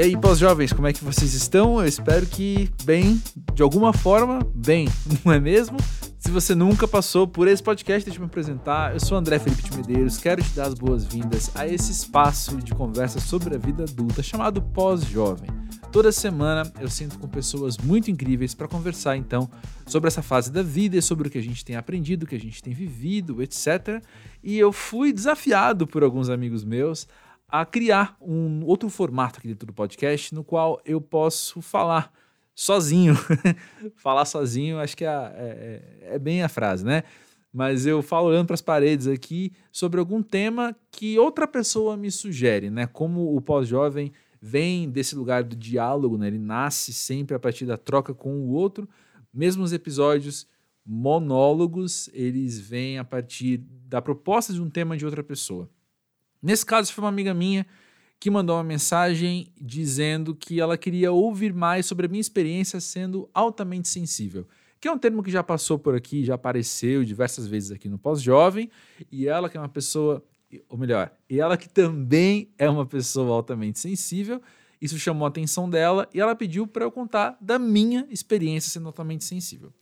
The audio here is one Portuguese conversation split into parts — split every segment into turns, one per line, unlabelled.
E aí, pós-jovens, como é que vocês estão? Eu espero que bem, de alguma forma, bem, não é mesmo? Se você nunca passou por esse podcast, deixa eu me apresentar. Eu sou André Felipe de Medeiros, quero te dar as boas-vindas a esse espaço de conversa sobre a vida adulta chamado Pós-Jovem. Toda semana eu sinto com pessoas muito incríveis para conversar então sobre essa fase da vida e sobre o que a gente tem aprendido, o que a gente tem vivido, etc. E eu fui desafiado por alguns amigos meus a criar um outro formato aqui dentro do podcast no qual eu posso falar sozinho. falar sozinho, acho que é, é, é, bem a frase, né? Mas eu falo olhando para as paredes aqui sobre algum tema que outra pessoa me sugere, né? Como o pós-jovem vem desse lugar do diálogo, né? Ele nasce sempre a partir da troca com o outro. Mesmo os episódios monólogos, eles vêm a partir da proposta de um tema de outra pessoa. Nesse caso, foi uma amiga minha que mandou uma mensagem dizendo que ela queria ouvir mais sobre a minha experiência sendo altamente sensível, que é um termo que já passou por aqui, já apareceu diversas vezes aqui no Pós-Jovem, e ela que é uma pessoa, ou melhor, e ela que também é uma pessoa altamente sensível, isso chamou a atenção dela e ela pediu para eu contar da minha experiência sendo altamente sensível.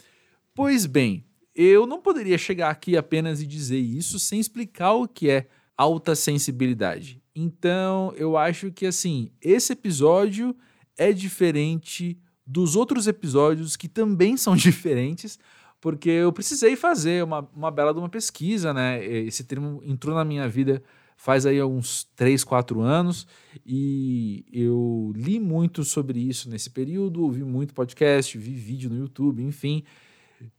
Pois bem, eu não poderia chegar aqui apenas e dizer isso sem explicar o que é alta sensibilidade. Então, eu acho que assim, esse episódio é diferente dos outros episódios que também são diferentes, porque eu precisei fazer uma, uma bela de uma pesquisa, né? Esse termo entrou na minha vida faz aí uns 3, 4 anos e eu li muito sobre isso nesse período, ouvi muito podcast, vi vídeo no YouTube, enfim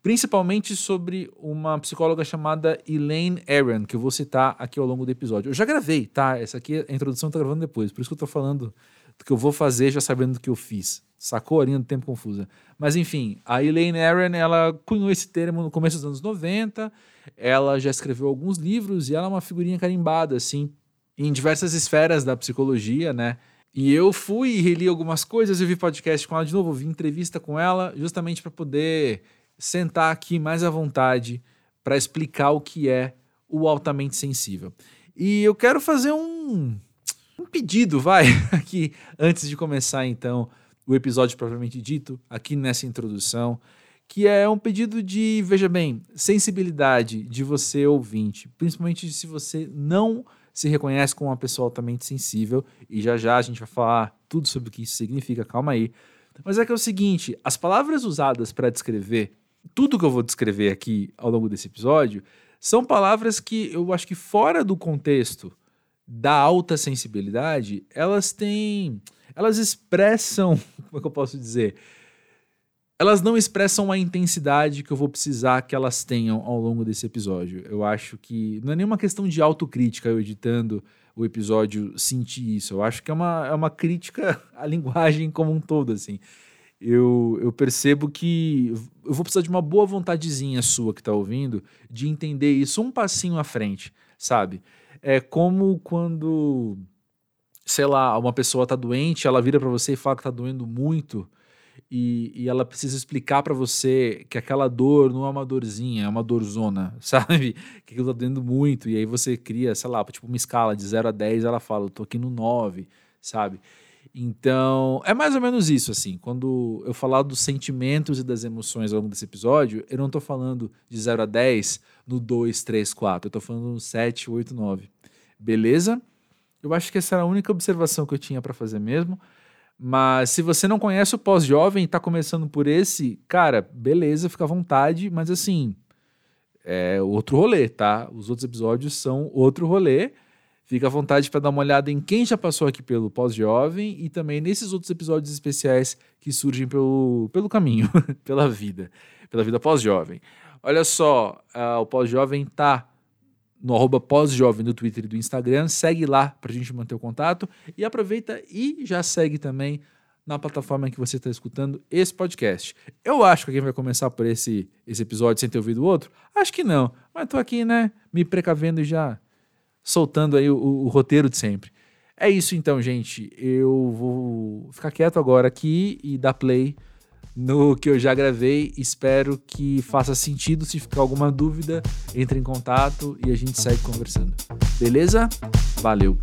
principalmente sobre uma psicóloga chamada Elaine Aron, que eu vou citar aqui ao longo do episódio. Eu já gravei, tá? Essa aqui, a introdução tá gravando depois, por isso que eu tô falando do que eu vou fazer já sabendo do que eu fiz. Sacou a linha do tempo confusa. Mas enfim, a Elaine Aron, ela cunhou esse termo no começo dos anos 90, ela já escreveu alguns livros e ela é uma figurinha carimbada, assim, em diversas esferas da psicologia, né? E eu fui e reli algumas coisas, eu vi podcast com ela de novo, vi entrevista com ela, justamente para poder sentar aqui mais à vontade para explicar o que é o altamente sensível. E eu quero fazer um, um pedido, vai, aqui, antes de começar então o episódio propriamente dito, aqui nessa introdução, que é um pedido de, veja bem, sensibilidade de você ouvinte, principalmente se você não se reconhece como uma pessoa altamente sensível, e já já a gente vai falar tudo sobre o que isso significa, calma aí. Mas é que é o seguinte, as palavras usadas para descrever tudo que eu vou descrever aqui ao longo desse episódio são palavras que eu acho que fora do contexto da alta sensibilidade, elas têm, elas expressam, como é que eu posso dizer? Elas não expressam a intensidade que eu vou precisar que elas tenham ao longo desse episódio. Eu acho que não é nenhuma questão de autocrítica eu editando o episódio sentir isso. Eu acho que é uma, é uma crítica à linguagem como um todo, assim eu, eu percebo que eu vou precisar de uma boa vontadezinha sua que está ouvindo de entender isso um passinho à frente, sabe? É como quando, sei lá, uma pessoa está doente, ela vira para você e fala que está doendo muito e, e ela precisa explicar para você que aquela dor não é uma dorzinha, é uma dorzona, sabe? Que aquilo está doendo muito e aí você cria, sei lá, tipo uma escala de 0 a 10, ela fala, eu tô aqui no 9, sabe? Então, é mais ou menos isso, assim. Quando eu falar dos sentimentos e das emoções ao longo desse episódio, eu não estou falando de 0 a 10 no 2, 3, 4. Eu estou falando no 7, 8, 9. Beleza? Eu acho que essa era a única observação que eu tinha para fazer mesmo. Mas se você não conhece o pós-jovem e está começando por esse, cara, beleza, fica à vontade, mas assim, é outro rolê, tá? Os outros episódios são outro rolê. Fica à vontade para dar uma olhada em quem já passou aqui pelo Pós-Jovem e também nesses outros episódios especiais que surgem pelo, pelo caminho, pela vida, pela vida pós-jovem. Olha só, uh, o Pós-Jovem tá no arroba pós-jovem do Twitter e do Instagram. Segue lá para a gente manter o contato e aproveita e já segue também na plataforma que você está escutando esse podcast. Eu acho que alguém vai começar por esse, esse episódio sem ter ouvido o outro? Acho que não, mas estou aqui, né, me precavendo já soltando aí o, o, roteiro de sempre. É isso então, gente. Eu vou ficar quieto agora aqui e dar play no que eu já gravei. Espero que faça sentido. Se ficar alguma dúvida, entre em contato e a gente segue conversando. Beleza? Valeu!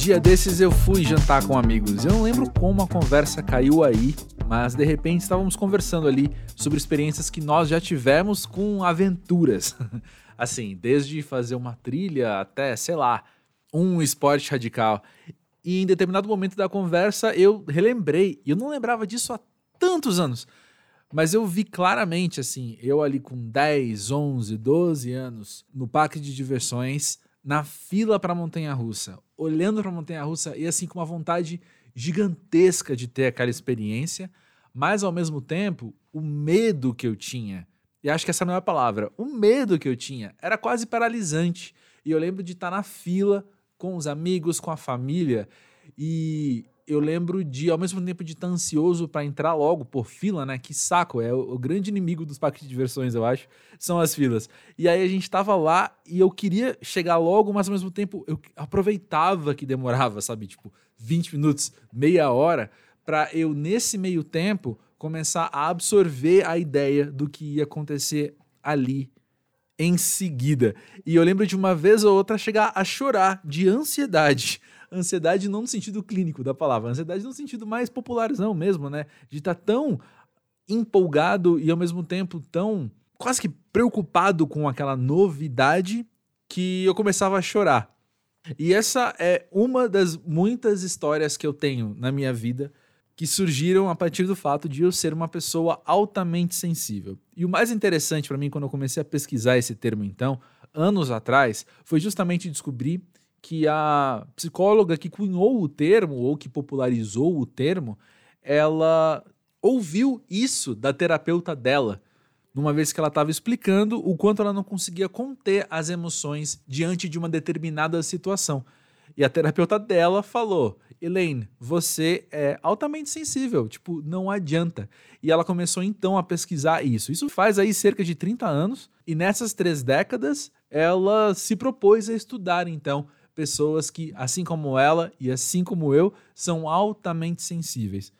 Dia desses eu fui jantar com amigos. Eu não lembro como a conversa caiu aí, mas de repente estávamos conversando ali sobre experiências que nós já tivemos com aventuras. assim, desde fazer uma trilha até, sei lá, um esporte radical. E em determinado momento da conversa eu relembrei, e eu não lembrava disso há tantos anos. Mas eu vi claramente, assim, eu ali com 10, 11, 12 anos, no parque de diversões, na fila para a montanha russa, olhando para a montanha russa e assim com uma vontade gigantesca de ter aquela experiência, mas ao mesmo tempo, o medo que eu tinha, e acho que essa não é a palavra, o medo que eu tinha era quase paralisante. E eu lembro de estar na fila com os amigos, com a família, e eu lembro de, ao mesmo tempo, de estar ansioso para entrar logo por fila, né? Que saco, é o, o, grande inimigo dos parques de diversões, eu acho, são as filas. E aí a gente tava lá e eu queria chegar logo, mas ao mesmo tempo eu aproveitava que demorava, sabe? Tipo, 20 minutos, meia hora, para eu, nesse meio tempo, começar a absorver a ideia do que ia acontecer ali em seguida. E eu lembro de uma vez ou outra chegar a chorar de ansiedade ansiedade não no sentido clínico da palavra, ansiedade no sentido mais popularzão mesmo, né? De estar tá tão empolgado e ao mesmo tempo tão quase que preocupado com aquela novidade que eu começava a chorar. E essa é uma das muitas histórias que eu tenho na minha vida que surgiram a partir do fato de eu ser uma pessoa altamente sensível. E o mais interessante para mim quando eu comecei a pesquisar esse termo então, anos atrás, foi justamente descobrir que a psicóloga que cunhou o termo ou que popularizou o termo, ela ouviu isso da terapeuta dela, numa vez que ela estava explicando o quanto ela não conseguia conter as emoções diante de uma determinada situação. E a terapeuta dela falou: Elaine, você é altamente sensível, tipo, não adianta. E ela começou então a pesquisar isso. Isso faz aí cerca de 30 anos, e nessas três décadas ela se propôs a estudar então pessoas que, assim como ela e assim como eu, são altamente sensíveis.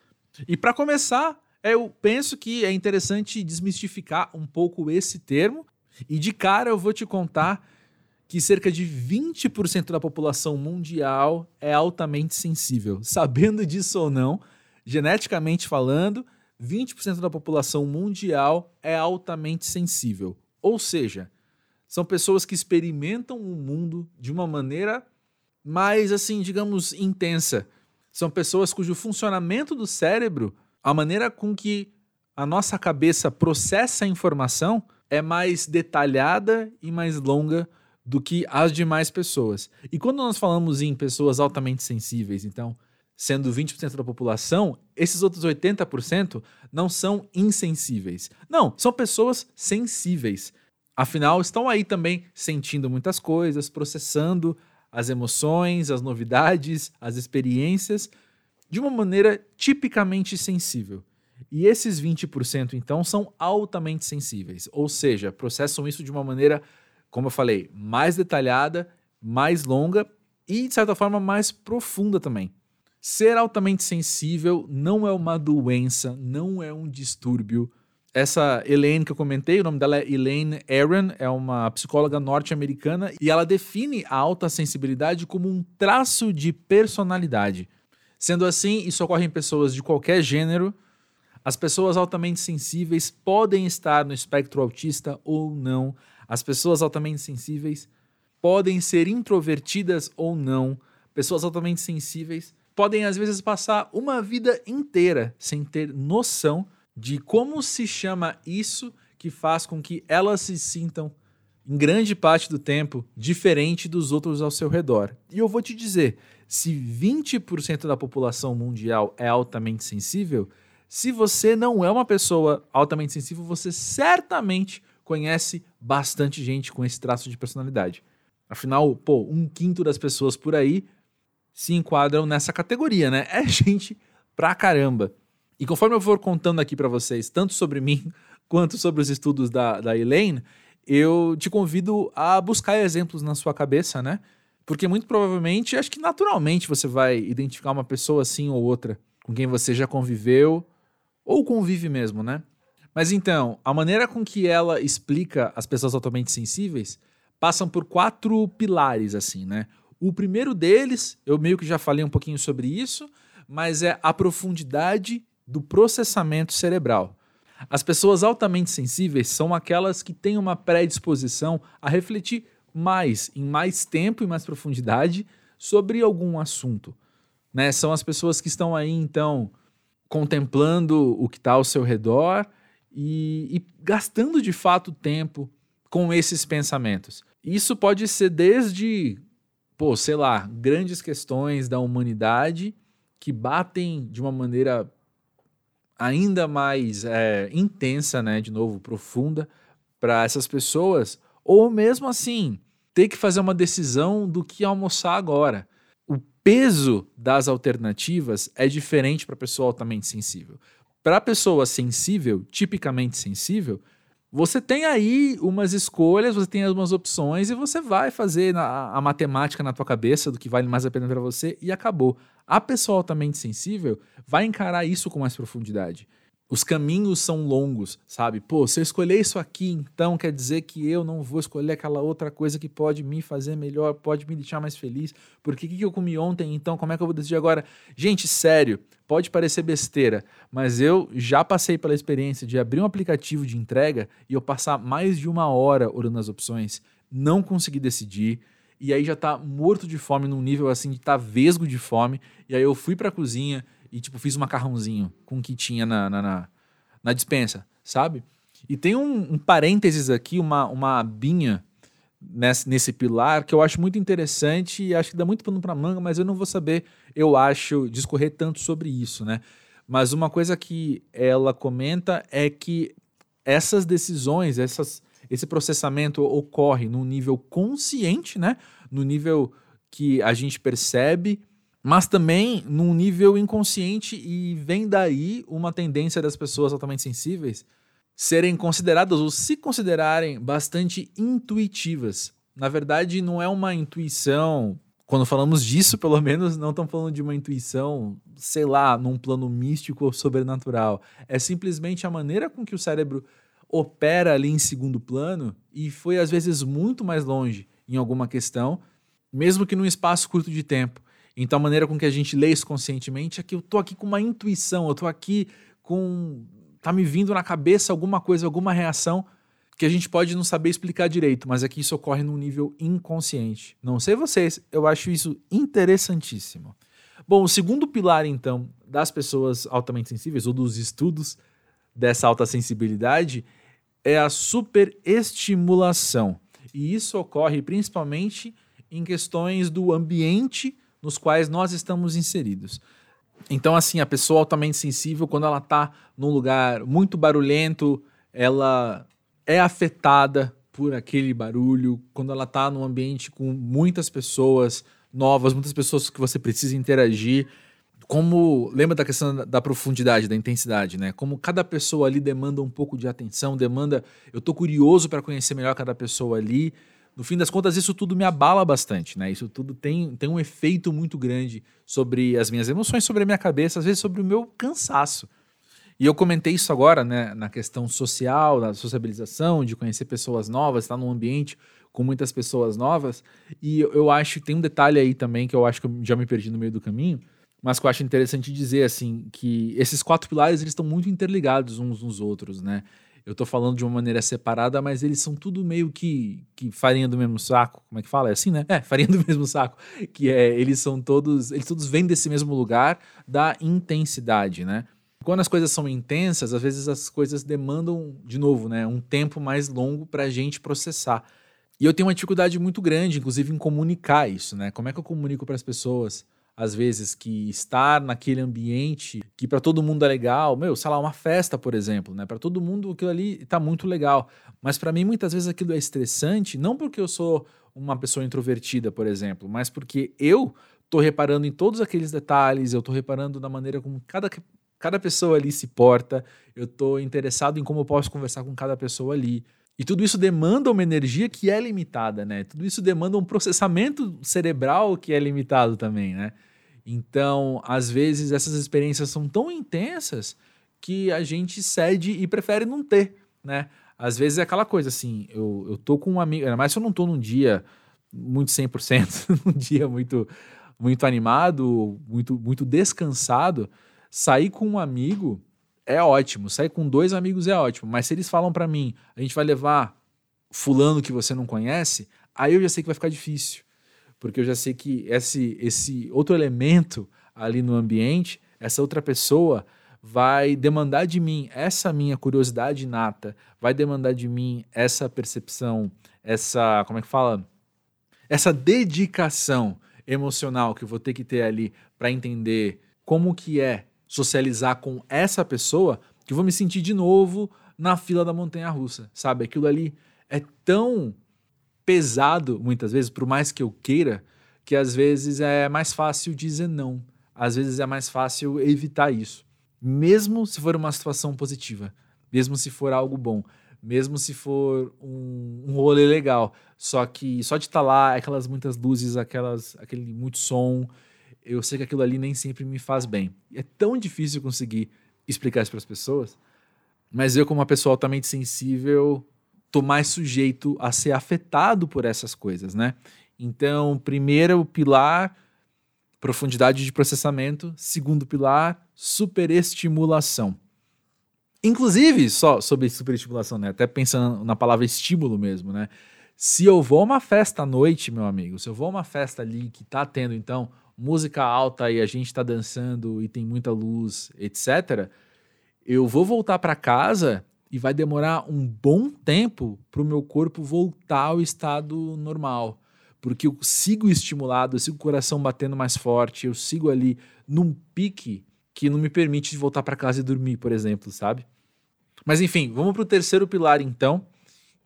E para começar, eu penso que é interessante desmistificar um pouco esse termo. E de cara eu vou te contar que cerca de 20% da população mundial é altamente sensível. Sabendo disso ou não, geneticamente falando, 20% da população mundial é altamente sensível. Ou seja, são pessoas que experimentam o mundo de uma maneira mais, assim, digamos, intensa. São pessoas cujo funcionamento do cérebro, a maneira com que a nossa cabeça processa a informação é mais detalhada e mais longa do que as demais pessoas. E quando nós falamos em pessoas altamente sensíveis, então, sendo 20% da população, esses outros 80% não são insensíveis. Não, são pessoas sensíveis. Afinal, estão aí também sentindo muitas coisas, processando as emoções, as novidades, as experiências de uma maneira tipicamente sensível. E esses 20% então são altamente sensíveis, ou seja, processam isso de uma maneira, como eu falei, mais detalhada, mais longa e de certa forma mais profunda também. Ser altamente sensível não é uma doença, não é um distúrbio, essa Elaine que eu comentei, o nome dela é Elaine Aaron, é uma psicóloga norte-americana e ela define a alta sensibilidade como um traço de personalidade. Sendo assim, isso ocorre em pessoas de qualquer gênero. As pessoas altamente sensíveis podem estar no espectro autista ou não. As pessoas altamente sensíveis podem ser introvertidas ou não. Pessoas altamente sensíveis podem às vezes passar uma vida inteira sem ter noção de como se chama isso que faz com que elas se sintam, em grande parte do tempo, diferente dos outros ao seu redor. E eu vou te dizer: se 20% da população mundial é altamente sensível, se você não é uma pessoa altamente sensível, você certamente conhece bastante gente com esse traço de personalidade. Afinal, pô, um quinto das pessoas por aí se enquadram nessa categoria, né? É gente pra caramba. E conforme eu for contando aqui para vocês, tanto sobre mim quanto sobre os estudos da, da Elaine, eu te convido a buscar exemplos na sua cabeça, né? Porque muito provavelmente, acho que naturalmente você vai identificar uma pessoa assim ou outra com quem você já conviveu ou convive mesmo, né? Mas então, a maneira com que ela explica as pessoas altamente sensíveis passam por quatro pilares, assim, né? O primeiro deles, eu meio que já falei um pouquinho sobre isso, mas é a profundidade do processamento cerebral. As pessoas altamente sensíveis são aquelas que têm uma predisposição a refletir mais, em mais tempo e mais profundidade sobre algum assunto. Né? São as pessoas que estão aí, então, contemplando o que está ao seu redor e, e gastando de fato tempo com esses pensamentos. Isso pode ser desde, pô, sei lá, grandes questões da humanidade que batem de uma maneira ainda mais é, intensa, né, de novo, profunda, para essas pessoas, ou mesmo assim, ter que fazer uma decisão do que almoçar agora. O peso das alternativas é diferente para a pessoa altamente sensível. Para a pessoa sensível, tipicamente sensível, você tem aí umas escolhas, você tem algumas opções e você vai fazer a, a matemática na tua cabeça do que vale mais a pena para você e acabou. A pessoa altamente sensível vai encarar isso com mais profundidade os caminhos são longos, sabe? Pô, se eu escolher isso aqui, então quer dizer que eu não vou escolher aquela outra coisa que pode me fazer melhor, pode me deixar mais feliz. Porque o que, eu comi ontem, então como é que eu vou decidir agora? Gente, sério, pode parecer besteira, mas eu já passei pela experiência de abrir um aplicativo de entrega e eu passar mais de uma hora olhando as opções, não conseguir decidir, e aí já tá morto de fome num nível assim de tá vesgo de fome, e aí eu fui pra cozinha e, tipo, fiz um macarrãozinho com o que tinha na, na, na, na dispensa, sabe? E tem um, um, parênteses aqui, uma, uma abinha nesse, nesse pilar que eu acho muito interessante e acho que dá muito pano pra manga, mas eu não vou saber, eu acho, discorrer tanto sobre isso, né? Mas uma coisa que ela comenta é que essas decisões, essas, esse processamento ocorre no nível consciente, né? No nível que a gente percebe mas também num nível inconsciente e vem daí uma tendência das pessoas altamente sensíveis serem consideradas ou se considerarem bastante intuitivas. Na verdade, não é uma intuição, quando falamos disso, pelo menos não estamos falando de uma intuição, sei lá, num plano místico ou sobrenatural. É simplesmente a maneira com que o cérebro opera ali em segundo plano e foi às vezes muito mais longe em alguma questão, mesmo que num espaço curto de tempo. Então a maneira com que a gente lê isso conscientemente é que eu tô aqui com uma intuição, eu tô aqui com tá me vindo na cabeça alguma coisa, alguma reação que a gente pode não saber explicar direito, mas é que isso ocorre num nível inconsciente. Não sei vocês, eu acho isso interessantíssimo. Bom, o segundo pilar então das pessoas altamente sensíveis ou dos estudos dessa alta sensibilidade é a superestimulação. E isso ocorre principalmente em questões do ambiente nos quais nós estamos inseridos. Então, assim, a pessoa altamente sensível, quando ela está num lugar muito barulhento, ela é afetada por aquele barulho. Quando ela está num ambiente com muitas pessoas novas, muitas pessoas que você precisa interagir, como lembra da questão da, da, profundidade, da intensidade, né? Como cada pessoa ali demanda um pouco de atenção, demanda. Eu tô curioso para conhecer melhor cada pessoa ali no fim das contas, isso tudo me abala bastante, né? Isso tudo tem, tem um efeito muito grande sobre as minhas emoções, sobre a minha cabeça, às vezes sobre o meu cansaço. E eu comentei isso agora, né, na questão social, da sociabilização, de conhecer pessoas novas, estar num ambiente com muitas pessoas novas. E eu acho que tem um detalhe aí também que eu acho que eu já me perdi no meio do caminho, mas que eu acho interessante dizer assim, que esses quatro pilares eles estão muito interligados uns nos outros, né? eu tô falando de uma maneira separada, mas eles são tudo meio que, que farinha do mesmo saco. Como é que fala? É assim, né? É, farinha do mesmo saco. Que é, eles são todos, eles todos vêm desse mesmo lugar da intensidade, né? Quando as coisas são intensas, às vezes as coisas demandam, de novo, né, um tempo mais longo para a gente processar. E eu tenho uma dificuldade muito grande, inclusive, em comunicar isso, né? Como é que eu comunico para as pessoas? Às vezes, que estar naquele ambiente que para todo mundo é legal, meu, sei lá, uma festa, por exemplo, né? Para todo mundo aquilo ali tá muito legal. Mas para mim, muitas vezes aquilo é estressante, não porque eu sou uma pessoa introvertida, por exemplo, mas porque eu tô reparando em todos aqueles detalhes, eu tô reparando na maneira como cada, cada pessoa ali se porta, eu tô interessado em como eu posso conversar com cada pessoa ali. E tudo isso demanda uma energia que é limitada, né? Tudo isso demanda um processamento cerebral que é limitado também, né? Então, às vezes, essas experiências são tão intensas que a gente cede e prefere não ter, né? Às vezes é aquela coisa assim, eu, eu tô com um amigo, ainda mais se eu não tô num dia muito 100%, num dia muito muito animado, muito muito descansado, sair com um amigo é ótimo, sair com dois amigos é ótimo, mas se eles falam para mim, a gente vai levar fulano que você não conhece, aí eu já sei que vai ficar difícil, porque eu já sei que esse esse outro elemento ali no ambiente, essa outra pessoa vai demandar de mim essa minha curiosidade inata, vai demandar de mim essa percepção, essa, como é que fala? Essa dedicação emocional que eu vou ter que ter ali para entender como que é socializar com essa pessoa, que eu vou me sentir de novo na fila da montanha russa, sabe? Aquilo ali é tão pesado muitas vezes, por mais que eu queira, que às vezes é mais fácil dizer não. Às vezes é mais fácil evitar isso mesmo se for uma situação positiva, mesmo se for algo bom, mesmo se for um, um rolê legal. Só que só de estar tá lá, aquelas muitas luzes, aquelas, aquele muito som, eu sei que aquilo ali nem sempre me faz bem. É tão difícil conseguir explicar isso para as pessoas, mas eu, como uma pessoa altamente sensível, tô mais sujeito a ser afetado por essas coisas, né? Então, primeiro pilar profundidade de processamento. Segundo pilar, superestimulação. Inclusive, só sobre superestimulação, né? Até pensando na palavra estímulo mesmo, né? Se eu vou a uma festa à noite, meu amigo, se eu vou a uma festa ali que tá tendo, então, música alta e a gente tá dançando e tem muita luz, etc., eu vou voltar para casa e vai demorar um bom tempo para o meu corpo voltar ao estado normal porque eu sigo estimulado, eu sigo o coração batendo mais forte, eu sigo ali num pique que não me permite voltar para casa e dormir, por exemplo, sabe? Mas enfim, vamos para o terceiro pilar então,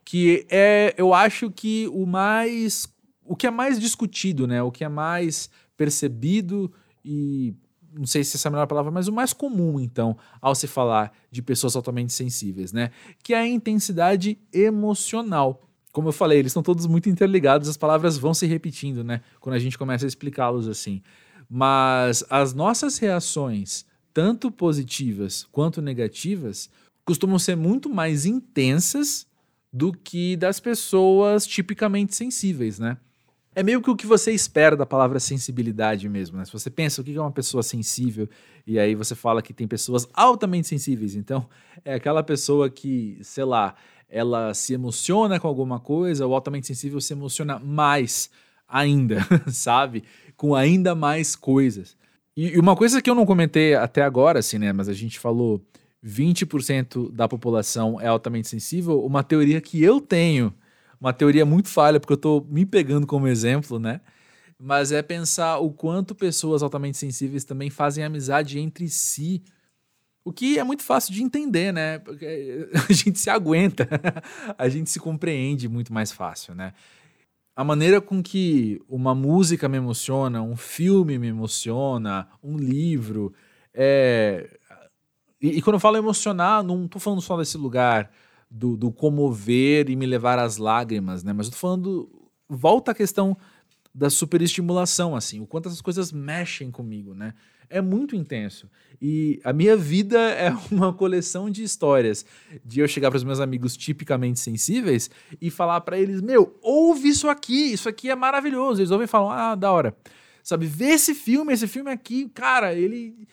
que é, eu acho que o mais, o que é mais discutido, né? O que é mais percebido e não sei se essa é a melhor palavra, mas o mais comum, então, ao se falar de pessoas altamente sensíveis, né? Que é a intensidade emocional como eu falei, eles estão todos muito interligados, as palavras vão se repetindo, né? Quando a gente começa a explicá-los assim. Mas as nossas reações, tanto positivas quanto negativas, costumam ser muito mais intensas do que das pessoas tipicamente sensíveis, né? É meio que o que você espera da palavra sensibilidade mesmo, né? Se você pensa o que é uma pessoa sensível e aí você fala que tem pessoas altamente sensíveis, então é aquela pessoa que, sei lá, ela se emociona com alguma coisa, o altamente sensível se emociona mais ainda, sabe? Com ainda mais coisas. E uma coisa que eu não comentei até agora, assim, né? Mas a gente falou 20% da população é altamente sensível. Uma teoria que eu tenho, uma teoria muito falha, porque eu tô me pegando como exemplo, né? Mas é pensar o quanto pessoas altamente sensíveis também fazem amizade entre si o que é muito fácil de entender, né? Porque a gente se aguenta, a gente se compreende muito mais fácil, né? A maneira com que uma música me emociona, um filme me emociona, um livro. É... E, e quando eu falo emocionar, não estou falando só desse lugar do, do, comover e me levar às lágrimas, né? Mas eu tô falando. Volta à questão da superestimulação, assim, o quanto essas coisas mexem comigo, né? é muito intenso. E a minha vida é uma coleção de histórias de eu chegar para os meus amigos tipicamente sensíveis e falar para eles: Meu, ouve isso aqui, isso aqui é maravilhoso. Eles ouvem e falam: Ah, da hora. Sabe, vê esse filme, esse filme aqui, cara, ele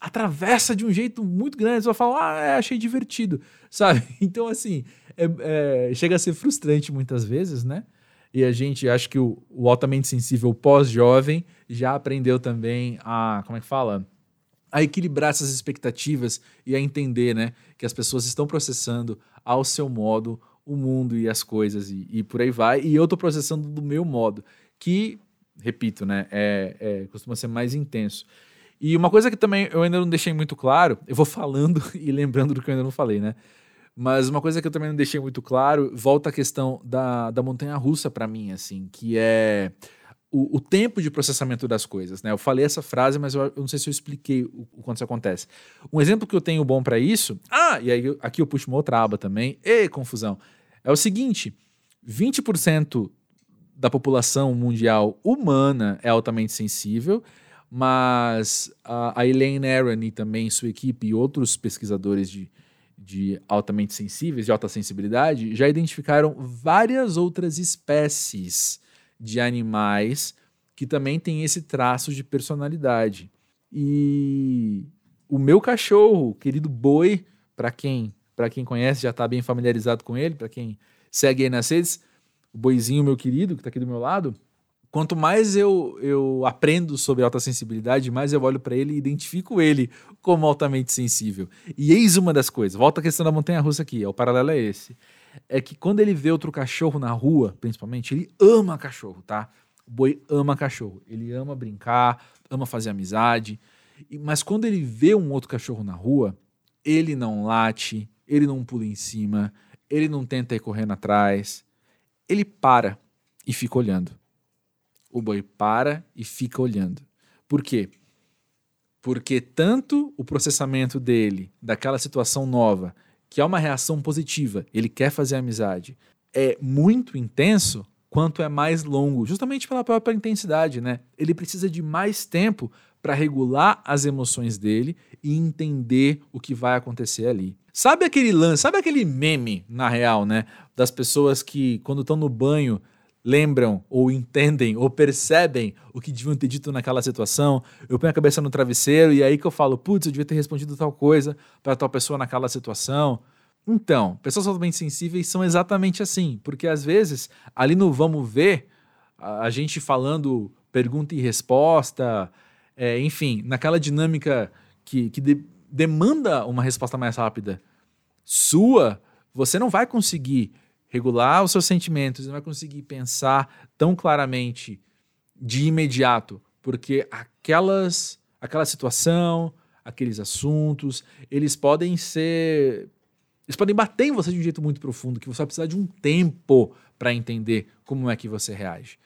atravessa de um jeito muito grande. Eles vão falar: Ah, é, achei divertido, sabe? Então, assim, é, é, chega a ser frustrante muitas vezes, né? E a gente, acho que o, o altamente sensível pós-jovem já aprendeu também a, como é que fala? A equilibrar essas expectativas e a entender, né? Que as pessoas estão processando ao seu modo o mundo e as coisas e, e por aí vai. E eu estou processando do meu modo, que, repito, né? É, é, costuma ser mais intenso. E uma coisa que também eu ainda não deixei muito claro, eu vou falando e lembrando do que eu ainda não falei, né? Mas uma coisa que eu também não deixei muito claro, volta a questão da, da montanha russa para mim, assim, que é o, o, tempo de processamento das coisas, né? Eu falei essa frase, mas eu, eu não sei se eu expliquei o, o quanto isso acontece. Um exemplo que eu tenho bom para isso, ah, e aí aqui eu puxo uma outra aba também, e confusão, é o seguinte: 20% da população mundial humana é altamente sensível, mas a, a Elaine Aron e também sua equipe e outros pesquisadores de, de altamente sensíveis, de alta sensibilidade, já identificaram várias outras espécies de animais que também têm esse traço de personalidade. E o meu cachorro, querido boi, para quem para quem conhece já está bem familiarizado com ele, para quem segue aí nas redes, o boizinho meu querido que está aqui do meu lado, quanto mais eu, eu aprendo sobre alta sensibilidade, mais eu olho para ele e identifico ele como altamente sensível. E eis uma das coisas, volta a questão da montanha russa aqui, o paralelo é esse. É que quando ele vê outro cachorro na rua, principalmente, ele ama cachorro, tá? O boi ama cachorro. Ele ama brincar, ama fazer amizade. Mas quando ele vê um outro cachorro na rua, ele não late, ele não pula em cima, ele não tenta ir correndo atrás. Ele para e fica olhando o boi para e fica olhando. Por quê? Porque tanto o processamento dele, daquela situação nova, que é uma reação positiva, ele quer fazer amizade, é muito intenso, quanto é mais longo, justamente pela própria intensidade, né? Ele precisa de mais tempo para regular as emoções dele e entender o que vai acontecer ali. Sabe aquele lance, sabe aquele meme, na real, né? Das pessoas que, quando estão no banho, lembram ou entendem ou percebem o que deviam ter dito naquela situação. Eu ponho a cabeça no travesseiro e aí que eu falo, putz, eu devia ter respondido tal coisa para tal pessoa naquela situação. Então, pessoas altamente sensíveis são exatamente assim, porque às vezes ali no vamos ver, a gente falando pergunta e resposta, é, enfim, naquela dinâmica que, que de, demanda uma resposta mais rápida sua, você não vai conseguir regular os seus sentimentos, não vai conseguir pensar tão claramente de imediato, porque aquelas, aquela situação, aqueles assuntos, eles podem ser. Eles podem bater em você de um jeito muito profundo, que você vai precisar de um tempo para entender como é que você reage.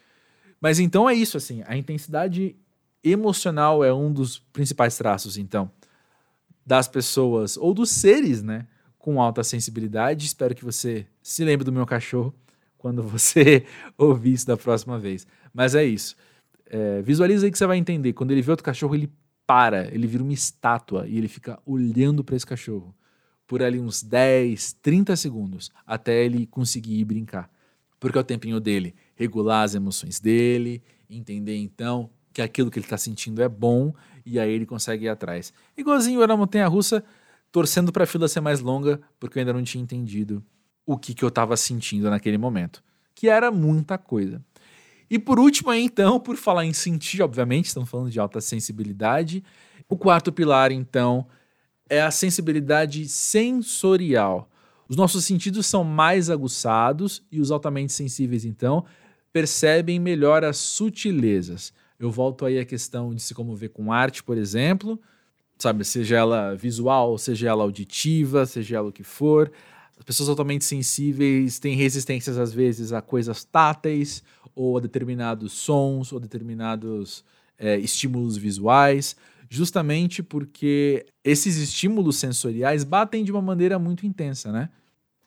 Mas então é isso, assim, a intensidade emocional é um dos principais traços, então, das pessoas ou dos seres, né? com alta sensibilidade. Espero que você se lembre do meu cachorro quando você ouvir isso da próxima vez. Mas é isso. É, visualiza aí que você vai entender. Quando ele vê outro cachorro, ele para, ele vira uma estátua e ele fica olhando para esse cachorro por ali uns 10, 30 segundos até ele conseguir ir brincar. Porque é o tempinho dele regular as emoções dele, entender então que aquilo que ele está sentindo é bom e aí ele consegue ir atrás. Igualzinho eu na montanha russa, torcendo para a fila ser mais longa, porque eu ainda não tinha entendido o que, que eu estava sentindo naquele momento, que era muita coisa. E por último, então, por falar em sentir, obviamente, estamos falando de alta sensibilidade, o quarto pilar, então, é a sensibilidade sensorial. Os nossos sentidos são mais aguçados e os altamente sensíveis, então, percebem melhor as sutilezas. Eu volto aí à questão de se comover com arte, por exemplo, sabe? Seja ela visual, seja ela auditiva, seja ela o que for. As pessoas altamente sensíveis têm resistências, às vezes, a coisas táteis, ou a determinados sons, ou determinados é, estímulos visuais, justamente porque esses estímulos sensoriais batem de uma maneira muito intensa, né?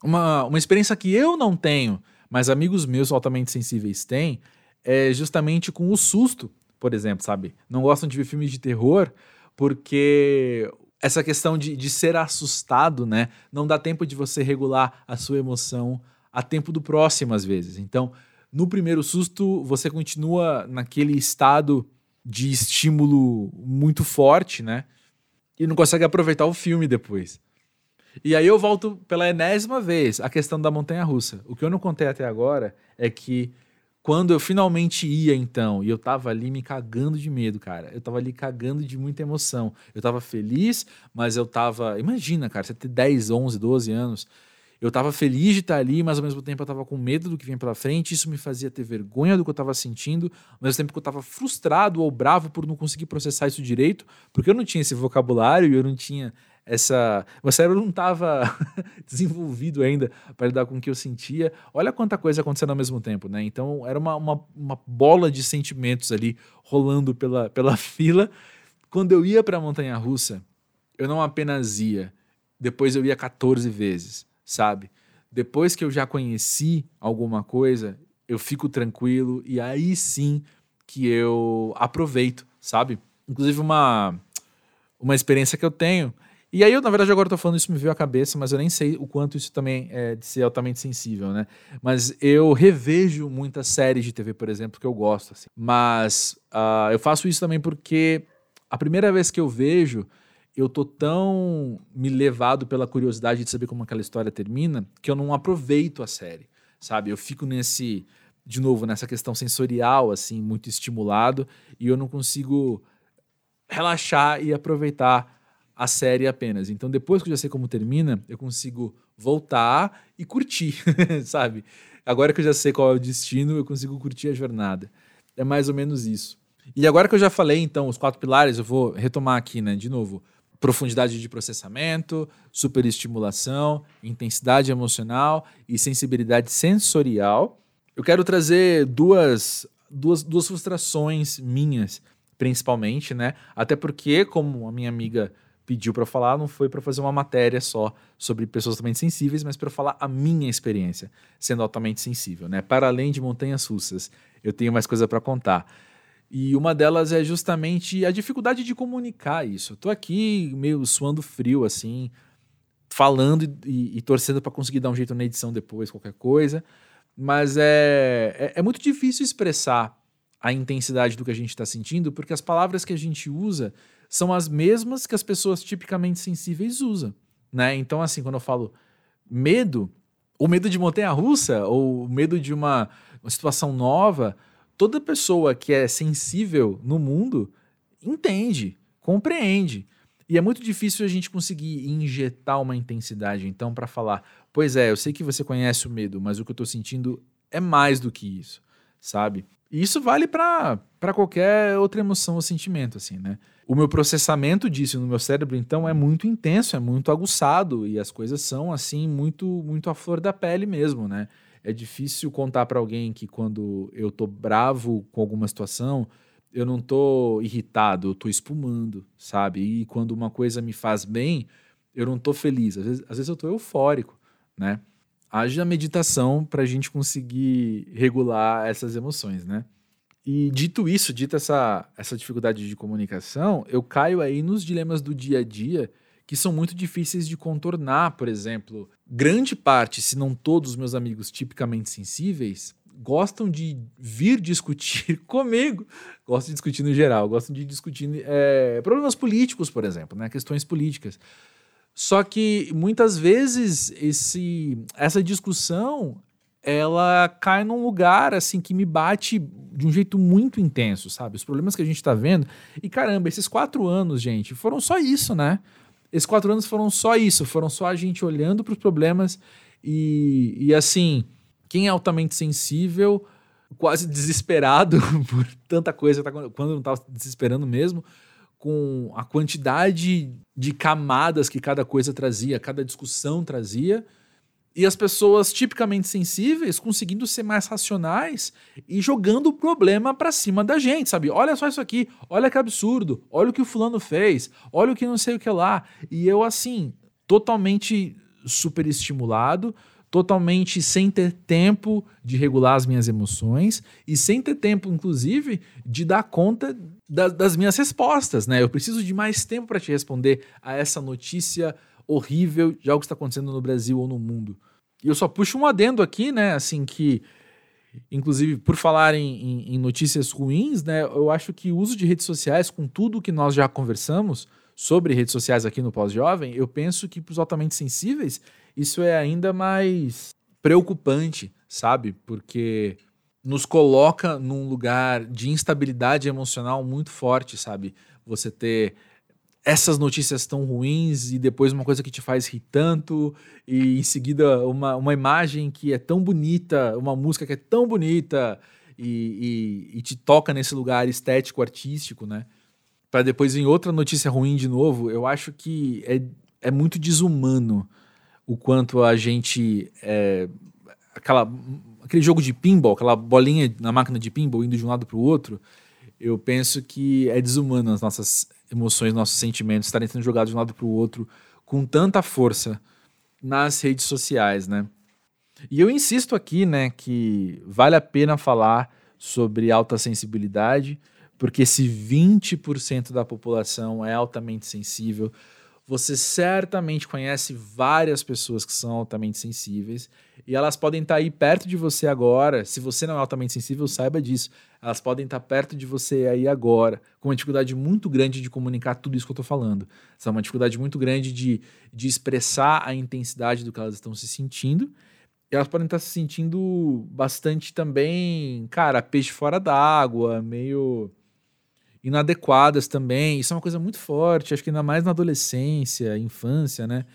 Uma, uma experiência que eu não tenho, mas amigos meus altamente sensíveis têm, é justamente com o susto, por exemplo, sabe? Não gostam de ver filmes de terror, porque essa questão de, de ser assustado, né? Não dá tempo de você regular a sua emoção a tempo do próximo, às vezes. Então, no primeiro susto, você continua naquele estado de estímulo muito forte, né? E não consegue aproveitar o filme depois. E aí eu volto pela enésima vez a questão da montanha russa. O que eu não contei até agora é que quando eu finalmente ia, então, e eu tava ali me cagando de medo, cara. Eu tava ali cagando de muita emoção. Eu tava feliz, mas eu tava. Imagina, cara, você ter 10, 11, 12 anos. Eu tava feliz de estar ali, mas ao mesmo tempo eu tava com medo do que vinha pela frente. Isso me fazia ter vergonha do que eu tava sentindo, ao mesmo tempo que eu tava frustrado ou bravo por não conseguir processar isso direito, porque eu não tinha esse vocabulário e eu não tinha essa. Meu cérebro não estava desenvolvido ainda para lidar com o que eu sentia. Olha quanta coisa acontecendo ao mesmo tempo, né? Então era uma, uma, uma bola de sentimentos ali rolando pela, pela fila. Quando eu ia para a montanha russa, eu não apenas ia, depois eu ia 14 vezes, sabe? Depois que eu já conheci alguma coisa, eu fico tranquilo e aí sim que eu aproveito, sabe? Inclusive uma uma experiência que eu tenho E aí, eu, na verdade, agora eu tô falando isso, me veio à cabeça, mas eu nem sei o quanto isso também é de ser altamente sensível, né? Mas eu revejo muitas séries de TV, por exemplo, que eu gosto, assim. Mas uh, eu faço isso também porque a primeira vez que eu vejo, eu tô tão me levado pela curiosidade de saber como aquela história termina, que eu não aproveito a série, sabe? Eu fico nesse, de novo, nessa questão sensorial, assim, muito estimulado, e eu não consigo relaxar e aproveitar a série apenas. Então, depois que eu já sei como termina, eu consigo voltar e curtir, sabe? Agora que eu já sei qual é o destino, eu consigo curtir a jornada. É mais ou menos isso. E agora que eu já falei, então, os quatro pilares, eu vou retomar aqui, né? De novo, profundidade de processamento, superestimulação, intensidade emocional e sensibilidade sensorial. Eu quero trazer duas, duas, duas frustrações minhas, principalmente, né? Até porque, como a minha amiga pediu para falar não foi para fazer uma matéria só sobre pessoas altamente sensíveis, mas para falar a minha experiência sendo altamente sensível, né? Para além de montanhas russas, eu tenho mais coisa para contar. E uma delas é justamente a dificuldade de comunicar isso. Eu tô aqui meio suando frio assim, falando e, e, torcendo para conseguir dar um jeito na edição depois, qualquer coisa, mas é, é, é muito difícil expressar a intensidade do que a gente está sentindo, porque as palavras que a gente usa são as mesmas que as pessoas tipicamente sensíveis usam, né? Então, assim, quando eu falo medo, o medo de montanha russa, ou o medo de uma, uma situação nova, toda pessoa que é sensível no mundo entende, compreende. E é muito difícil a gente conseguir injetar uma intensidade, então, para falar: pois é, eu sei que você conhece o medo, mas o que eu estou sentindo é mais do que isso, sabe? Isso vale para qualquer outra emoção ou sentimento, assim, né? O meu processamento disso no meu cérebro, então, é muito intenso, é muito aguçado e as coisas são, assim, muito, muito à flor da pele mesmo, né? É difícil contar para alguém que quando eu tô bravo com alguma situação, eu não tô irritado, eu tô espumando, sabe? E quando uma coisa me faz bem, eu não tô feliz. Às vezes, às vezes eu tô eufórico, né? Haja meditação para a gente conseguir regular essas emoções, né? E dito isso, dita essa, essa dificuldade de comunicação, eu caio aí nos dilemas do dia a dia que são muito difíceis de contornar. Por exemplo, grande parte, se não todos os meus amigos tipicamente sensíveis, gostam de vir discutir comigo. Gostam de discutir no geral, gostam de discutir é, problemas políticos, por exemplo, né? questões políticas. Só que muitas vezes esse, essa discussão ela cai num lugar assim que me bate de um jeito muito intenso, sabe? Os problemas que a gente está vendo. E caramba, esses quatro anos, gente, foram só isso, né? Esses quatro anos foram só isso, foram só a gente olhando para os problemas e, e assim, quem é altamente sensível, quase desesperado por tanta coisa, tá quando não estava desesperando mesmo, com a quantidade de camadas que cada coisa trazia, cada discussão trazia, e as pessoas tipicamente sensíveis conseguindo ser mais racionais e jogando o problema para cima da gente, sabe? Olha só isso aqui, olha que absurdo, olha o que o fulano fez, olha o que não sei o que lá. E eu, assim, totalmente super estimulado, totalmente sem ter tempo de regular as minhas emoções e sem ter tempo, inclusive, de dar conta da, das minhas respostas, né? Eu preciso de mais tempo para te responder a essa notícia horrível de algo que está acontecendo no Brasil ou no mundo. E eu só puxo um adendo aqui, né? Assim que, inclusive, por falar em, em, em notícias ruins, né? Eu acho que o uso de redes sociais, com tudo que nós já conversamos sobre redes sociais aqui no Pós-Jovem, eu penso que para os altamente sensíveis isso é ainda mais preocupante, sabe? Porque nos coloca num lugar de instabilidade emocional muito forte, sabe? Você ter essas notícias tão ruins e depois uma coisa que te faz rir tanto e em seguida uma, uma imagem que é tão bonita, uma música que é tão bonita e, e, e te toca nesse lugar estético, artístico, né? Para depois em outra notícia ruim de novo, eu acho que é, é muito desumano o quanto a gente. É, aquela, aquele jogo de pinball, aquela bolinha na máquina de pinball indo de um lado para o outro, eu penso que é desumano as nossas emoções, nossos sentimentos estarem sendo jogados de um lado para o outro com tanta força nas redes sociais, né? E eu insisto aqui, né, que vale a pena falar sobre alta sensibilidade, porque se 20% da população é altamente sensível, Você certamente conhece várias pessoas que são altamente sensíveis e elas podem estar aí perto de você agora. Se você não é altamente sensível, saiba disso. Elas podem estar perto de você aí agora, com uma dificuldade muito grande de comunicar tudo isso que eu estou falando. Essa é uma dificuldade muito grande de, de expressar a intensidade do que elas estão se sentindo. E elas podem estar se sentindo bastante também, cara, peixe fora d'água, meio inadequadas também. Isso é uma coisa muito forte, acho que ainda mais na adolescência, infância, né?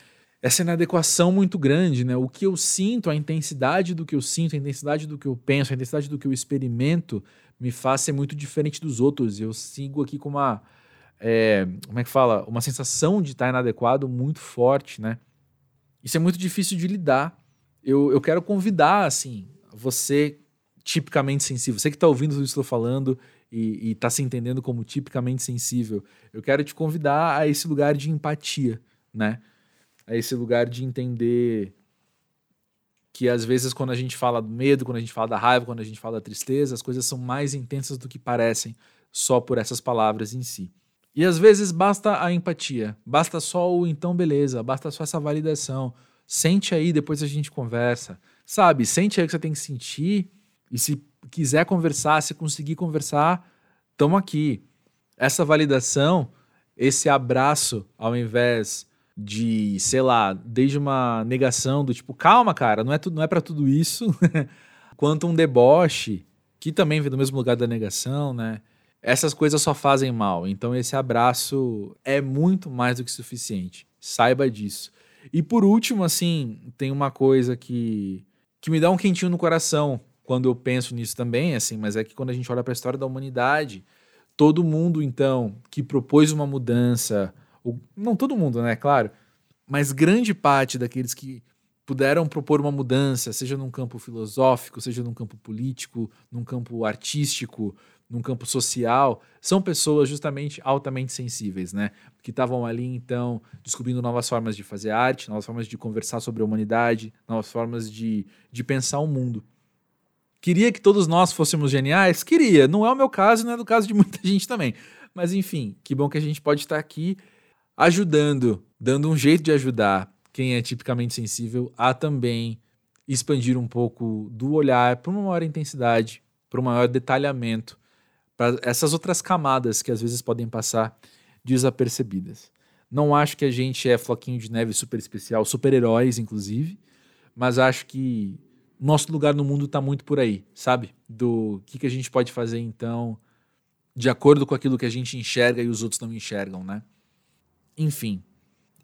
Essa inadequação muito grande, né? O que eu sinto, a intensidade do que eu sinto, a intensidade do que eu penso, a intensidade do que eu experimento me faz ser muito diferente dos outros. Eu sigo aqui com uma. É, como é que fala? Uma sensação de estar inadequado muito forte, né? Isso é muito difícil de lidar. Eu, eu quero convidar, assim, você tipicamente sensível, você que está ouvindo tudo isso que eu estou falando e está se entendendo como tipicamente sensível, eu quero te convidar a esse lugar de empatia, né? A esse lugar de entender que às vezes quando a gente fala do medo, quando a gente fala da raiva, quando a gente fala da tristeza, as coisas são mais intensas do que parecem só por essas palavras em si. E às vezes basta a empatia, basta só o então beleza, basta só essa validação. Sente aí, depois a gente conversa. Sabe, sente aí o que você tem que sentir e se quiser conversar, se conseguir conversar, estamos aqui. Essa validação, esse abraço, ao invés de, sei lá, desde uma negação do tipo, calma, cara, não é, é para tudo isso, quanto um deboche, que também vem do mesmo lugar da negação, né? Essas coisas só fazem mal. Então, esse abraço é muito mais do que suficiente. Saiba disso. E por último, assim, tem uma coisa que, que me dá um quentinho no coração quando eu penso nisso também, assim, mas é que quando a gente olha para a história da humanidade, todo mundo, então, que propôs uma mudança, ou, não todo mundo, né, claro, mas grande parte daqueles que puderam propor uma mudança, seja num campo filosófico, seja num campo político, num campo artístico, num campo social, são pessoas justamente altamente sensíveis, né? Que estavam ali, então, descobrindo novas formas de fazer arte, novas formas de conversar sobre a humanidade, novas formas de, de pensar o mundo. Queria que todos nós fôssemos geniais? Queria. Não é o meu caso, não é do caso de muita gente também. Mas enfim, que bom que a gente pode estar aqui ajudando, dando um jeito de ajudar quem é tipicamente sensível a também expandir um pouco do olhar para uma maior intensidade, para um maior detalhamento, para essas outras camadas que às vezes podem passar desapercebidas. Não acho que a gente é floquinho de neve super especial, super-heróis, inclusive, mas acho que nosso lugar no mundo está muito por aí, sabe? Do que, que a gente pode fazer então, de acordo com aquilo que a gente enxerga e os outros não enxergam, né? Enfim,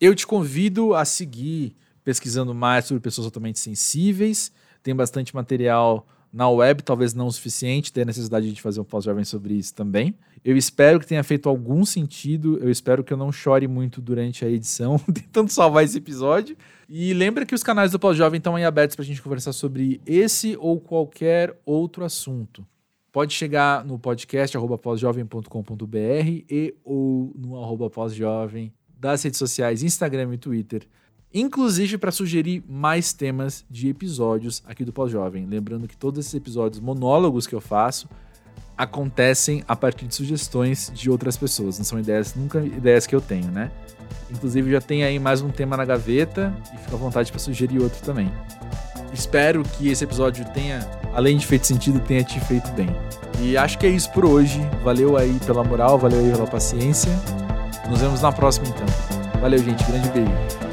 eu te convido a seguir pesquisando mais sobre pessoas altamente sensíveis. Tem bastante material na web, talvez não o suficiente, ter necessidade de fazer um pós-jovem sobre isso também. Eu espero que tenha feito algum sentido, eu espero que eu não chore muito durante a edição, tentando salvar esse episódio. E lembra que os canais do Pós-Jovem estão aí abertos para a gente conversar sobre esse ou qualquer outro assunto. Pode chegar no podcast pós-jovem.com.br e ou no arroba pós-jovem das redes sociais Instagram e Twitter inclusive para sugerir mais temas de episódios aqui do Pós-Jovem. Lembrando que todos esses episódios monólogos que eu faço acontecem a partir de sugestões de outras pessoas, não são ideias, nunca ideias que eu tenho, né? Inclusive já tem aí mais um tema na gaveta e fica à vontade para sugerir outro também. Espero que esse episódio tenha, além de feito sentido, tenha te feito bem. E acho que é isso por hoje. Valeu aí pela moral, valeu aí pela paciência. Nos vemos na próxima então. Valeu, gente. Grande beijo.